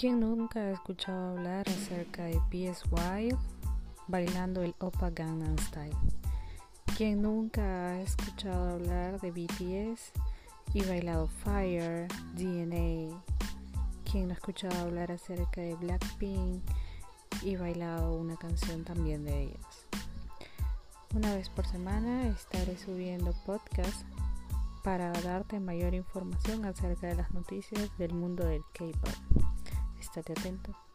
¿Quién nunca ha escuchado hablar acerca de PS bailando el Opa Gangnam Style? ¿Quién nunca ha escuchado hablar de BTS y bailado Fire, DNA? ¿Quién no ha escuchado hablar acerca de Blackpink y bailado una canción también de ellas? Una vez por semana estaré subiendo podcast para darte mayor información acerca de las noticias del mundo del K-pop. Estate atento.